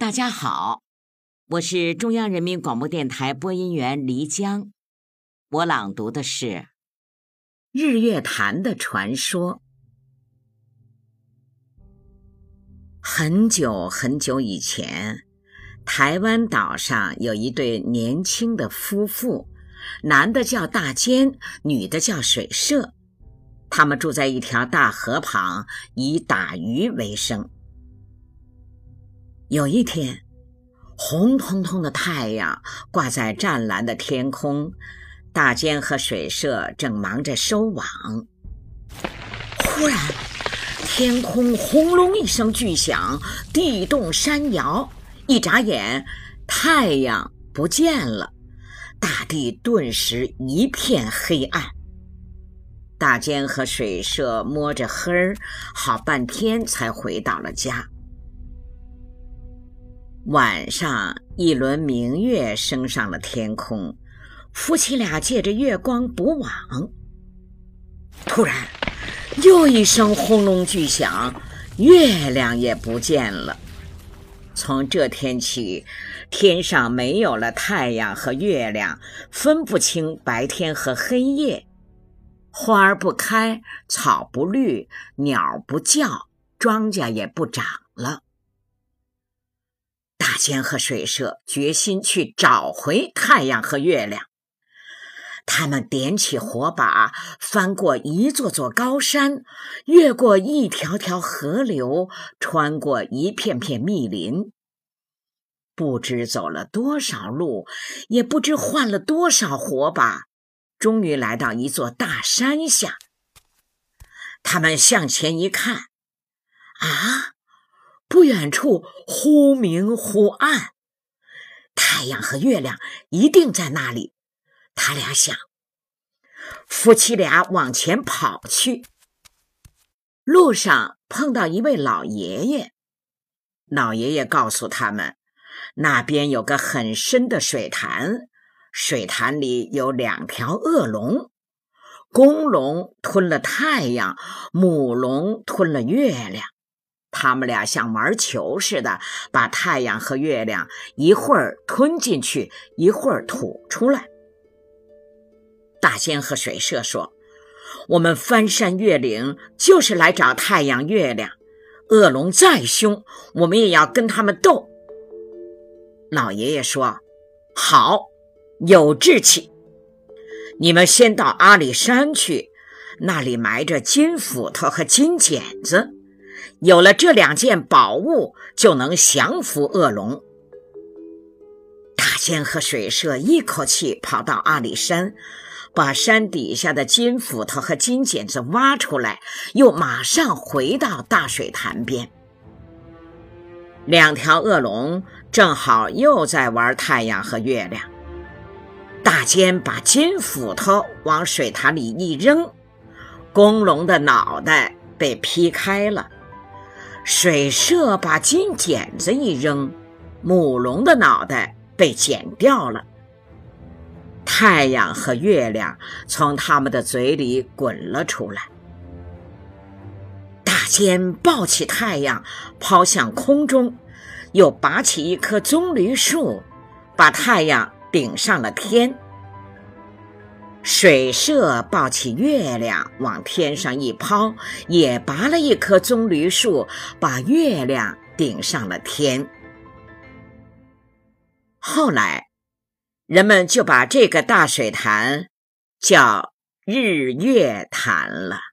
大家好，我是中央人民广播电台播音员黎江，我朗读的是《日月潭的传说》。很久很久以前，台湾岛上有一对年轻的夫妇，男的叫大坚，女的叫水社。他们住在一条大河旁，以打鱼为生。有一天，红彤彤的太阳挂在湛蓝的天空，大尖和水社正忙着收网。忽然，天空轰隆一声巨响，地动山摇，一眨眼，太阳不见了，大地顿时一片黑暗。大尖和水社摸着黑儿，好半天才回到了家。晚上，一轮明月升上了天空，夫妻俩借着月光补网。突然，又一声轰隆巨响，月亮也不见了。从这天起，天上没有了太阳和月亮，分不清白天和黑夜。花儿不开，草不绿，鸟不叫，庄稼也不长了。大仙和水社决心去找回太阳和月亮。他们点起火把，翻过一座座高山，越过一条条河流，穿过一片片密林。不知走了多少路，也不知换了多少火把。终于来到一座大山下，他们向前一看，啊，不远处忽明忽暗，太阳和月亮一定在那里。他俩想，夫妻俩往前跑去，路上碰到一位老爷爷，老爷爷告诉他们，那边有个很深的水潭。水潭里有两条恶龙，公龙吞了太阳，母龙吞了月亮。他们俩像玩球似的，把太阳和月亮一会儿吞进去，一会儿吐出来。大仙和水社说：“我们翻山越岭，就是来找太阳、月亮。恶龙再凶，我们也要跟他们斗。”老爷爷说：“好。”有志气，你们先到阿里山去，那里埋着金斧头和金剪子，有了这两件宝物，就能降服恶龙。大仙和水社一口气跑到阿里山，把山底下的金斧头和金剪子挖出来，又马上回到大水潭边。两条恶龙正好又在玩太阳和月亮。大仙把金斧头往水潭里一扔，公龙的脑袋被劈开了；水社把金剪子一扔，母龙的脑袋被剪掉了。太阳和月亮从他们的嘴里滚了出来。大坚抱起太阳，抛向空中，又拔起一棵棕榈树，把太阳。顶上了天，水社抱起月亮往天上一抛，也拔了一棵棕榈树，把月亮顶上了天。后来，人们就把这个大水潭叫日月潭了。